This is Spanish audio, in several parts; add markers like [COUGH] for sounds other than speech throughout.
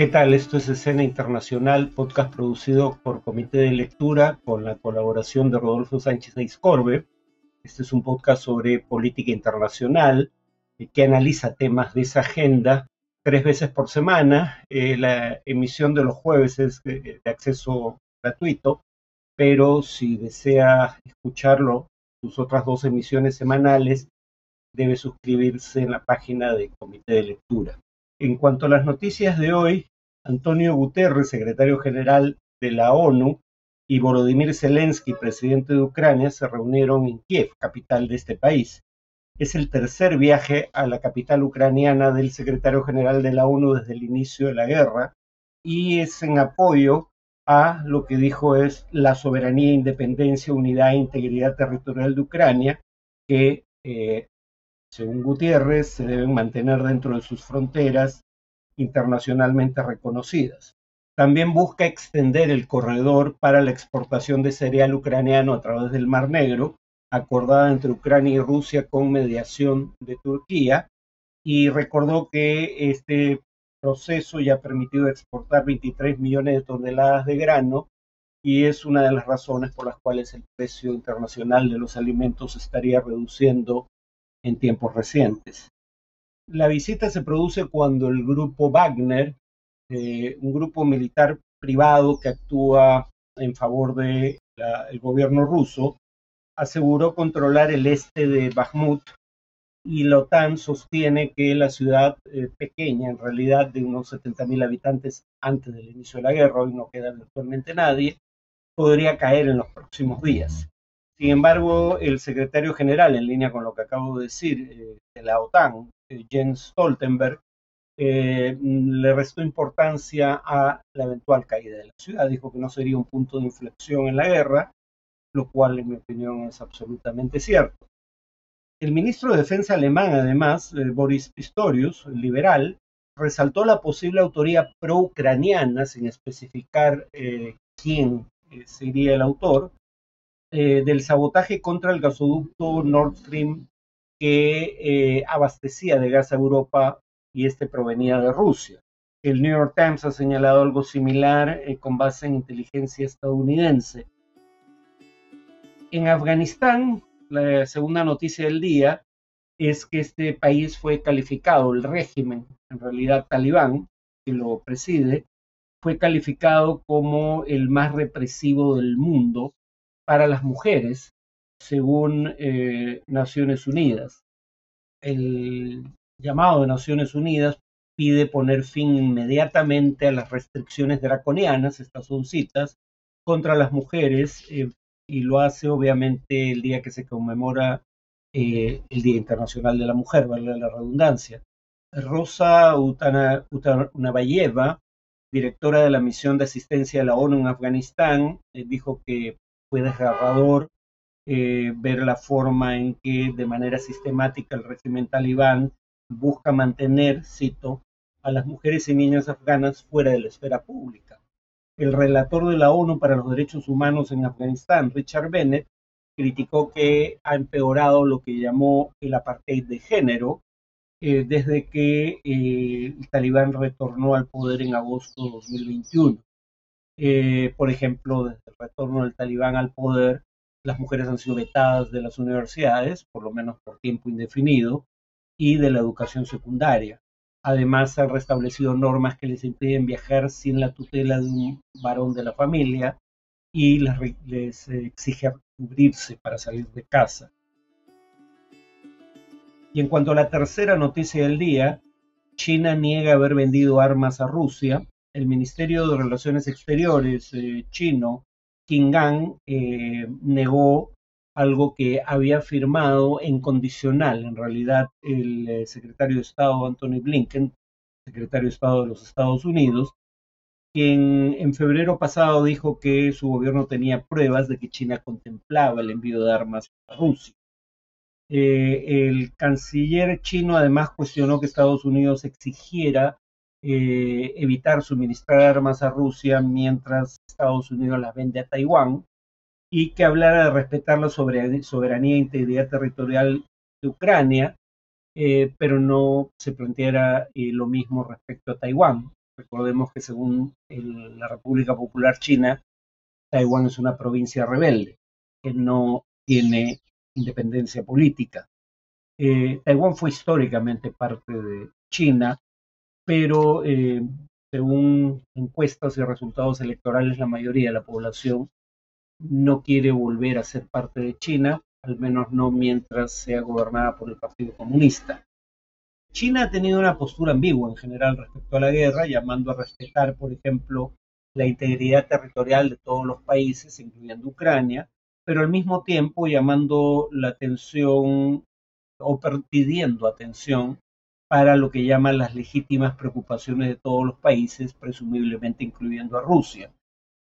¿Qué tal? Esto es Escena Internacional, podcast producido por Comité de Lectura con la colaboración de Rodolfo Sánchez Aizcorbe. Este es un podcast sobre política internacional eh, que analiza temas de esa agenda tres veces por semana. Eh, la emisión de los jueves es de, acceso gratuito, pero si desea escucharlo, sus otras dos emisiones semanales, debe suscribirse en la página de Comité de Lectura. En cuanto a las noticias de hoy, Antonio Guterres, secretario general de la ONU, y Volodymyr Zelensky, presidente de Ucrania, se reunieron en Kiev, capital de este país. Es el tercer viaje a la capital ucraniana del secretario general de la ONU desde el inicio de la guerra y es en apoyo a lo que dijo es la soberanía, independencia, unidad e integridad territorial de Ucrania, que eh, según Gutiérrez se deben mantener dentro de sus fronteras internacionalmente reconocidas. También busca extender el corredor para la exportación de cereal ucraniano a través del Mar Negro, acordada entre Ucrania y Rusia con mediación de Turquía, y recordó que este proceso ya ha permitido exportar 23 millones de toneladas de grano y es una de las razones por las cuales el precio internacional de los alimentos estaría reduciendo en tiempos recientes. La visita se produce cuando el grupo Wagner, eh, un grupo militar privado que actúa en favor del gobierno ruso, aseguró controlar el este de Bakhmut y la OTAN sostiene que la ciudad eh, pequeña, en realidad de unos 70.000 habitantes antes del inicio de la guerra, hoy no queda virtualmente nadie, podría caer en los próximos días. Sin embargo, el secretario general, en línea con lo que acabo de decir, eh, de la OTAN, eh, Jens Stoltenberg, eh, le restó importancia a la eventual caída de la ciudad. Dijo que no sería un punto de inflexión en la guerra, lo cual en mi opinión es absolutamente cierto. El ministro de Defensa alemán, además, Boris Pistorius, liberal, resaltó la posible autoría pro-ucraniana, sin especificar quién sería el autor, eh, del sabotaje contra el gasoducto Nord Stream que eh, abastecía de gas a Europa y este provenía de Rusia. El New York Times ha señalado algo similar eh, con base en inteligencia estadounidense. En Afganistán, la segunda noticia del día es que este país fue calificado, el régimen, en realidad talibán, que lo preside, fue calificado como el más represivo del mundo para las mujeres, según eh, Naciones Unidas. El llamado de Naciones Unidas pide poner fin inmediatamente a las restricciones draconianas, estas son citas, contra las mujeres, eh, y lo hace obviamente el día que se conmemora eh, el Día Internacional de la Mujer, vale la redundancia. Rosa Utanabayeva, directora de la misión de asistencia de la ONU en Afganistán, dijo que fue desgarrador eh, ver la forma en que de manera sistemática el régimen talibán busca mantener, cito, a las mujeres y niñas afganas fuera de la esfera pública. El relator de la ONU para los Derechos Humanos en Afganistán, Richard Bennett, criticó que ha empeorado lo que llamó el apartheid de género eh, desde que eh, el talibán retornó al poder en agosto de 2021. Eh, por ejemplo, desde el retorno del talibán al poder, las mujeres han sido vetadas de las universidades, por lo menos por tiempo indefinido, y de la educación secundaria. Además, han restablecido normas que les impiden viajar sin la tutela de un varón de la familia y les, les exige cubrirse para salir de casa. Y en cuanto a la tercera noticia del día, China niega haber vendido armas a Rusia el Ministerio de Relaciones Exteriores eh, chino, Qin Gang, eh, negó algo que había firmado en condicional, en realidad, el eh, secretario de Estado Anthony Blinken, secretario de Estado de los Estados Unidos, quien en febrero pasado dijo que su gobierno tenía pruebas de que China contemplaba el envío de armas a Rusia. el canciller chino además cuestionó que Estados Unidos exigiera eh, evitar suministrar armas a Rusia mientras Estados Unidos las vende a Taiwán y que hablara de respetar la soberanía e integridad territorial de Ucrania, eh, pero no se planteara eh, lo mismo respecto a Taiwán. Recordemos que según la República Popular China, Taiwán es una provincia rebelde que no tiene independencia política. Taiwán fue históricamente parte de China, pero eh, según encuestas y resultados electorales, la mayoría de la población no quiere volver a ser parte de China, al menos no mientras sea gobernada por el Partido Comunista. China ha tenido una postura ambigua en general respecto a la guerra, llamando a respetar, por ejemplo, la integridad territorial de todos los países, incluyendo Ucrania, pero al mismo tiempo llamando la atención o pidiendo atención para lo que llaman las legítimas preocupaciones de todos los países, presumiblemente incluyendo a Rusia.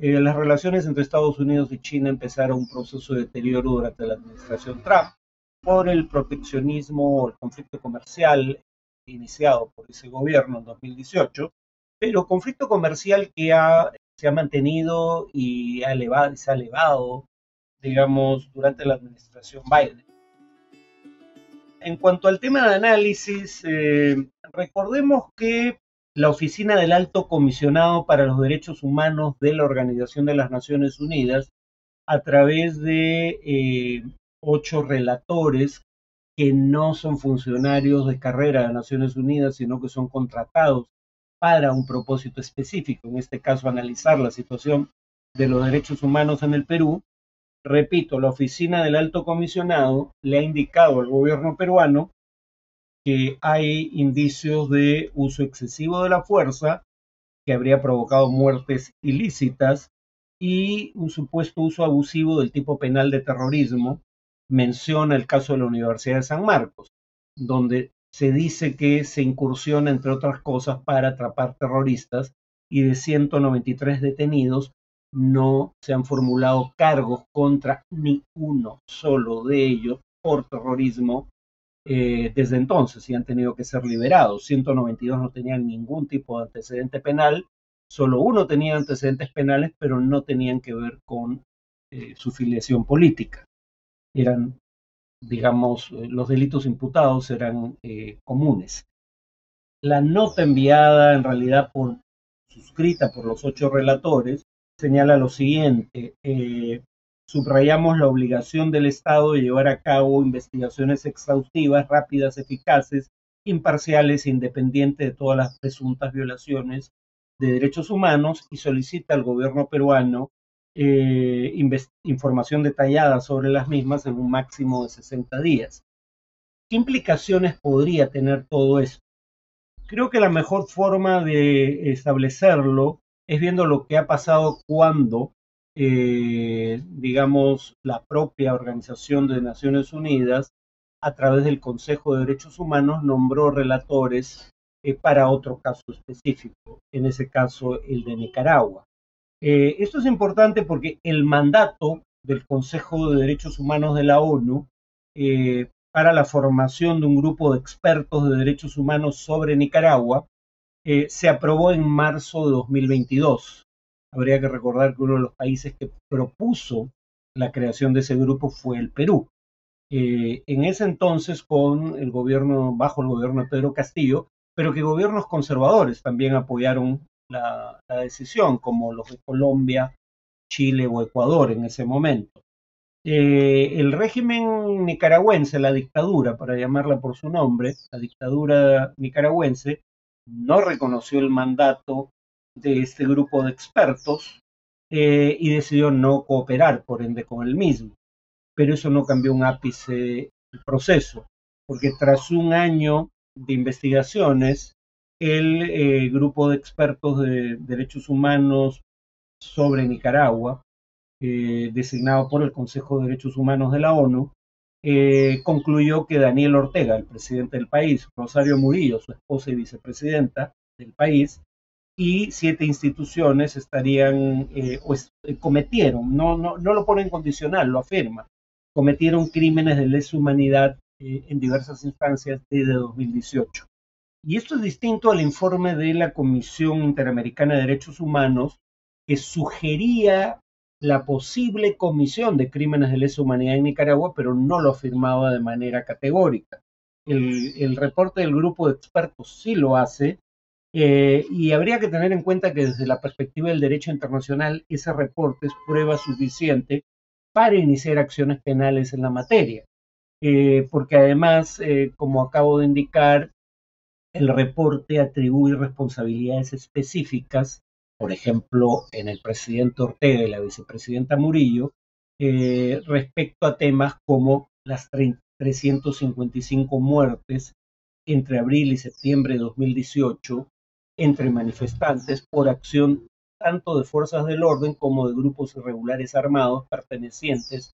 Eh, las relaciones entre Estados Unidos y China empezaron un proceso de deterioro durante la administración Trump por el proteccionismo o el conflicto comercial iniciado por ese gobierno en 2018, pero conflicto comercial que se ha mantenido y ha elevado, se ha elevado, digamos, durante la administración Biden. En cuanto al tema de análisis, eh, recordemos que la Oficina del Alto Comisionado para los Derechos Humanos de la Organización de las Naciones Unidas, a través de eh, ocho relatores que no son funcionarios de carrera de Naciones Unidas, sino que son contratados para un propósito específico, en este caso analizar la situación de los derechos humanos en el Perú. Repito, la oficina del alto comisionado le ha indicado al gobierno peruano que hay indicios de uso excesivo de la fuerza que habría provocado muertes ilícitas y un supuesto uso abusivo del tipo penal de terrorismo. Menciona el caso de la Universidad de San Marcos, donde se dice que se incursiona, entre otras cosas, para atrapar terroristas y de 193 detenidos no se han formulado cargos contra ni uno solo de ellos por terrorismo eh, desde entonces y han tenido que ser liberados. 192 no tenían ningún tipo de antecedente penal, solo uno tenía antecedentes penales, pero no tenían que ver con eh, su filiación política eran, digamos, eh, los delitos imputados eran comunes. La nota enviada en realidad por, suscrita por los ocho relatores señala lo siguiente. Eh, subrayamos la obligación del Estado de llevar a cabo investigaciones exhaustivas, rápidas, eficaces, imparciales independientes de todas las presuntas violaciones de derechos humanos y solicita al gobierno peruano eh, información detallada sobre las mismas en un máximo de 60 días. ¿Qué implicaciones podría tener todo esto? Creo que la mejor forma de establecerlo es viendo lo que ha pasado cuando, eh, digamos, la propia Organización de Naciones Unidas, a través del Consejo de Derechos Humanos, nombró relatores eh, para otro caso específico, en ese caso el de Nicaragua. Eh, esto es importante porque el mandato del Consejo de Derechos Humanos de la ONU para la formación de un grupo de expertos de derechos humanos sobre Nicaragua eh, se aprobó en marzo de 2022. Habría que recordar que uno de los países que propuso la creación de ese grupo fue el Perú. en ese entonces, con el gobierno, bajo el gobierno de Pedro Castillo, pero que gobiernos conservadores también apoyaron la, decisión, como los de Colombia, Chile o Ecuador en ese momento. Eh, el régimen nicaragüense, la dictadura, para llamarla por su nombre, la dictadura nicaragüense, no reconoció el mandato de este grupo de expertos eh, y decidió no cooperar, por ende, con el mismo. Pero eso no cambió un ápice el proceso, porque tras un año de investigaciones, el eh, grupo de expertos de derechos humanos sobre Nicaragua, eh, designado por el Consejo de Derechos Humanos de la ONU, eh, concluyó que Daniel Ortega, el presidente del país, Rosario Murillo, su esposa y vicepresidenta del país, y siete instituciones estarían, o cometieron, no, no, no lo pone en condicional, lo afirma, cometieron crímenes de lesa humanidad en diversas instancias desde 2018. Y esto es distinto al informe de la Comisión Interamericana de Derechos Humanos que sugería la posible comisión de crímenes de lesa humanidad en Nicaragua, pero no lo afirmaba de manera categórica. El, reporte del grupo de expertos sí lo hace Eh, y habría que tener en cuenta que desde la perspectiva del derecho internacional, ese reporte es prueba suficiente para iniciar acciones penales en la materia. Eh, porque además, eh, como acabo de indicar, el reporte atribuye responsabilidades específicas, por ejemplo, en el presidente Ortega y la vicepresidenta Murillo, respecto a temas como las 355 muertes entre abril y septiembre de 2018 entre manifestantes por acción tanto de fuerzas del orden como de grupos irregulares armados pertenecientes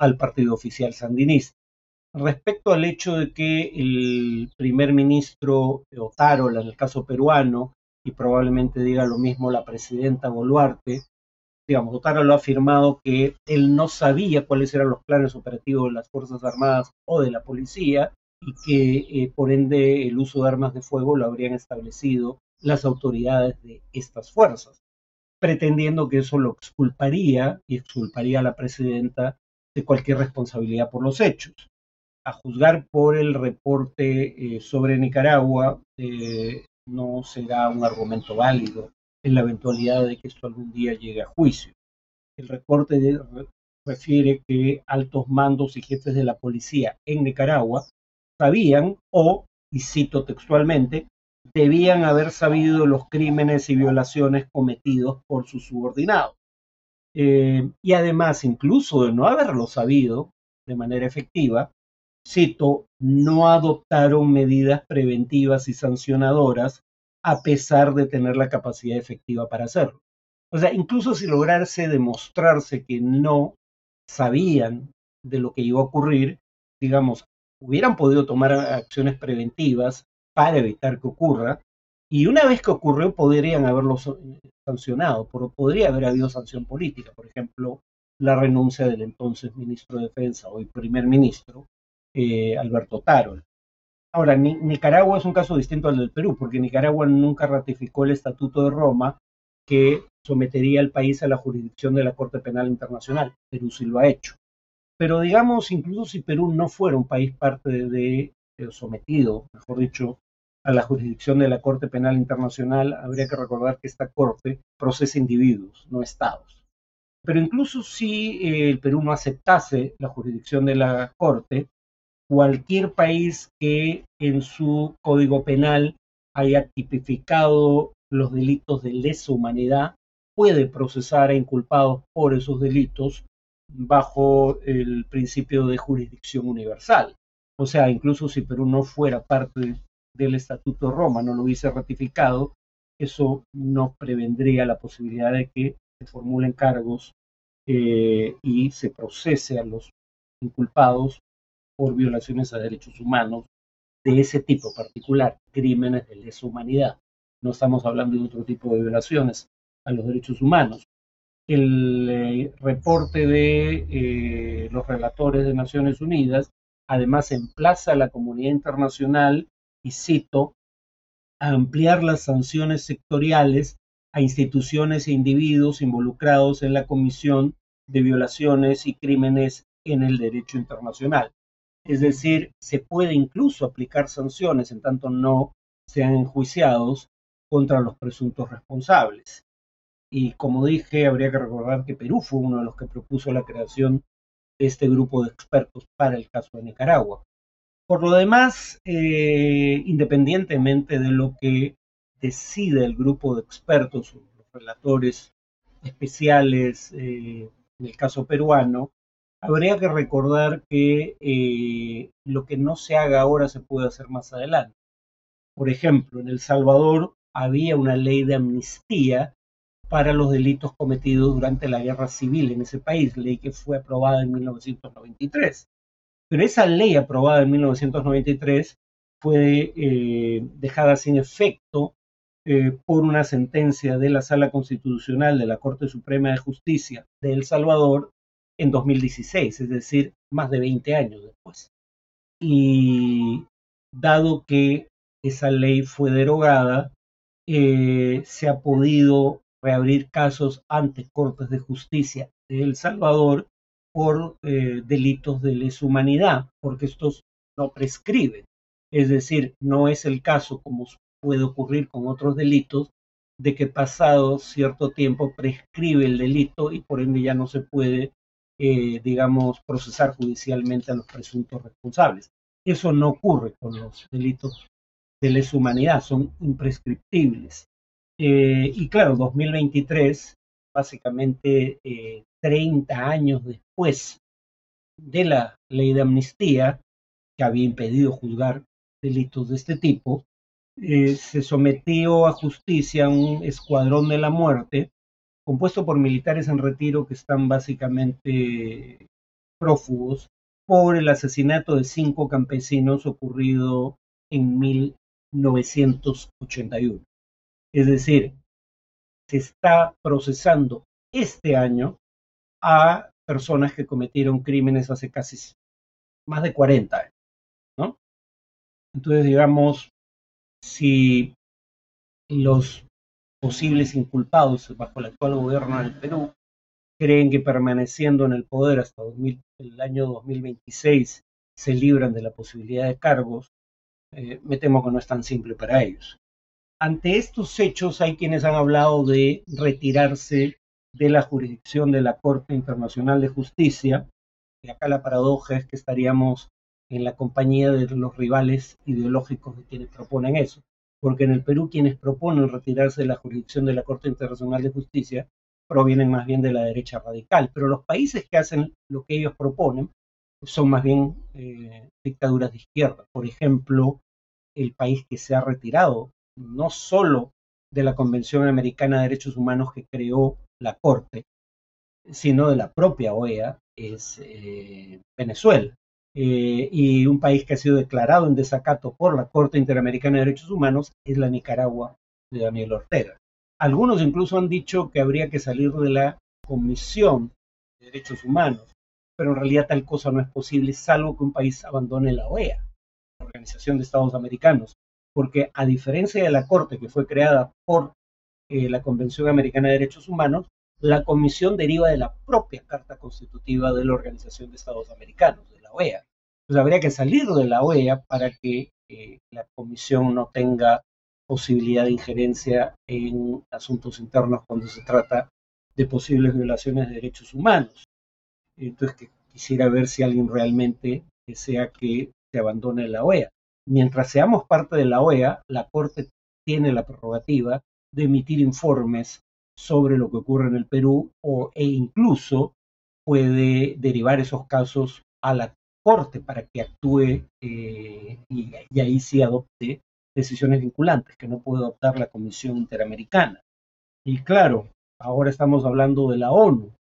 al partido oficial sandinista. Respecto al hecho de que el primer ministro Otárola, en el caso peruano, y probablemente diga lo mismo la presidenta Boluarte, digamos, Otárola ha afirmado que él no sabía cuáles eran los planes operativos de las Fuerzas Armadas o de la policía y que eh, por ende el uso de armas de fuego lo habrían establecido las autoridades de estas fuerzas, pretendiendo que eso lo exculparía y exculparía a la presidenta de cualquier responsabilidad por los hechos. A juzgar por el reporte eh, sobre Nicaragua, eh, no será un argumento válido en la eventualidad de que esto algún día llegue a juicio. El reporte refiere que altos mandos y jefes de la policía en Nicaragua sabían o, y cito textualmente, debían haber sabido los crímenes y violaciones cometidos por sus subordinados. Eh, y además, incluso de no haberlo sabido de manera efectiva, cito, no adoptaron medidas preventivas y sancionadoras a pesar de tener la capacidad efectiva para hacerlo. O sea, incluso si lograrse demostrarse que no sabían de lo que iba a ocurrir, digamos, hubieran podido tomar acciones preventivas para evitar que ocurra. Y una vez que ocurrió, podrían haberlo sancionado, pero podría haber habido sanción política, por ejemplo, la renuncia del entonces ministro de Defensa, hoy primer ministro, eh, Alberto Tarol. Ahora, Nicaragua es un caso distinto al del Perú, porque Nicaragua nunca ratificó el Estatuto de Roma que sometería al país a la jurisdicción de la Corte Penal Internacional. Perú sí lo ha hecho. Pero digamos, incluso si Perú no fuera un país parte de sometido, mejor dicho, a la jurisdicción de la Corte Penal Internacional, habría que recordar que esta Corte procesa individuos, no estados. Pero incluso si eh, el Perú no aceptase la jurisdicción de la Corte, cualquier país que en su código penal haya tipificado los delitos de lesa humanidad puede procesar a inculpados por esos delitos bajo el principio de jurisdicción universal. O sea, incluso si Perú no fuera parte del Estatuto de Roma, no lo hubiese ratificado, eso no prevendría la posibilidad de que se formulen cargos eh, y se procese a los inculpados por violaciones a derechos humanos de ese tipo particular, crímenes de lesa humanidad. No estamos hablando de otro tipo de violaciones a los derechos humanos. El eh, reporte de eh, los relatores de Naciones Unidas Además, emplaza a la comunidad internacional, y cito, a ampliar las sanciones sectoriales a instituciones e individuos involucrados en la comisión de violaciones y crímenes en el derecho internacional. Es decir, se puede incluso aplicar sanciones en tanto no sean enjuiciados contra los presuntos responsables. Y como dije, habría que recordar que Perú fue uno de los que propuso la creación este grupo de expertos para el caso de Nicaragua. Por lo demás, eh, independientemente de lo que decide el grupo de expertos, los relatores especiales eh, en el caso peruano, habría que recordar que eh, lo que no se haga ahora se puede hacer más adelante. Por ejemplo, en El Salvador había una ley de amnistía para los delitos cometidos durante la guerra civil en ese país, ley que fue aprobada en 1993. Pero esa ley aprobada en 1993 fue eh, dejada sin efecto eh, por una sentencia de la Sala Constitucional de la Corte Suprema de Justicia de El Salvador en 2016, es decir, más de 20 años después. Y dado que esa ley fue derogada, eh, se ha podido reabrir casos ante cortes de justicia de El Salvador por eh, delitos de lesa humanidad, porque estos no prescriben. Es decir, no es el caso como puede ocurrir con otros delitos, de que pasado cierto tiempo prescribe el delito y por ende ya no se puede, eh, digamos, procesar judicialmente a los presuntos responsables. Eso no ocurre con los delitos de lesa humanidad, son imprescriptibles. Eh, y claro, 2023, básicamente 30 eh, años después de la ley de amnistía, que había impedido juzgar delitos de este tipo, eh, se sometió a justicia un escuadrón de la muerte compuesto por militares en retiro que están básicamente prófugos por el asesinato de cinco campesinos ocurrido en 1981. Es decir, se está procesando este año a personas que cometieron crímenes hace casi más de 40 años, ¿no? Entonces, digamos, si los posibles inculpados bajo el actual gobierno del Perú creen que permaneciendo en el poder hasta el año 2026 se libran de la posibilidad de cargos, eh, me temo que no es tan simple para ellos. Ante estos hechos hay quienes han hablado de retirarse de la jurisdicción de la Corte Internacional de Justicia, y acá la paradoja es que estaríamos en la compañía de los rivales ideológicos de quienes proponen eso, porque en el Perú quienes proponen retirarse de la jurisdicción de la Corte Internacional de Justicia provienen más bien de la derecha radical, pero los países que hacen lo que ellos proponen son más bien eh, dictaduras de izquierda. Por ejemplo, el país que se ha retirado no solo de la Convención Americana de Derechos Humanos que creó la Corte, sino de la propia OEA, es eh, Venezuela. Eh, y un país que ha sido declarado en desacato por la Corte Interamericana de Derechos Humanos es la Nicaragua de Daniel Ortega. Algunos incluso han dicho que habría que salir de la Comisión de Derechos Humanos, pero en realidad tal cosa no es posible salvo que un país abandone la OEA, la Organización de Estados Americanos, porque a diferencia de la Corte que fue creada por eh, la Convención Americana de Derechos Humanos, la Comisión deriva de la propia Carta Constitutiva de la Organización de Estados Americanos, de la OEA. Habría que salir de la OEA para que eh, la Comisión no tenga posibilidad de injerencia en asuntos internos cuando se trata de posibles violaciones de derechos humanos. Entonces quisiera ver si alguien realmente desea que se abandone la OEA. Mientras seamos parte de la OEA, la Corte tiene la prerrogativa de emitir informes sobre lo que ocurre en el Perú o, e incluso puede derivar esos casos a la Corte para que actúe eh, y, y, ahí sí adopte decisiones vinculantes que no puede adoptar la Comisión Interamericana. Y claro, ahora estamos hablando de la ONU.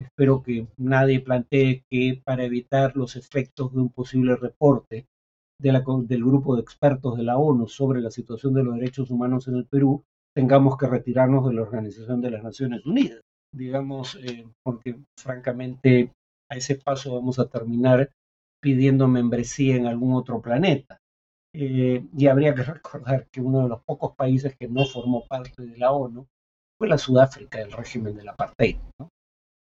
Espero que nadie plantee que para evitar los efectos de un posible reporte de la, del grupo de expertos de la ONU sobre la situación de los derechos humanos en el Perú, tengamos que retirarnos de la Organización de las Naciones Unidas, digamos, eh, porque francamente a ese paso vamos a terminar pidiendo membresía en algún otro planeta. Eh, y habría que [LAUGHS] recordar que uno de los pocos países que no formó parte de la ONU fue la Sudáfrica del régimen del apartheid.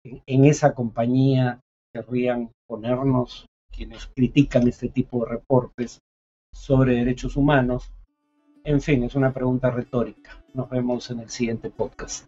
En, en, esa compañía querrían ponernos quienes critican este tipo de reportes sobre derechos humanos en fin, es una pregunta retórica. Nos vemos en el siguiente podcast.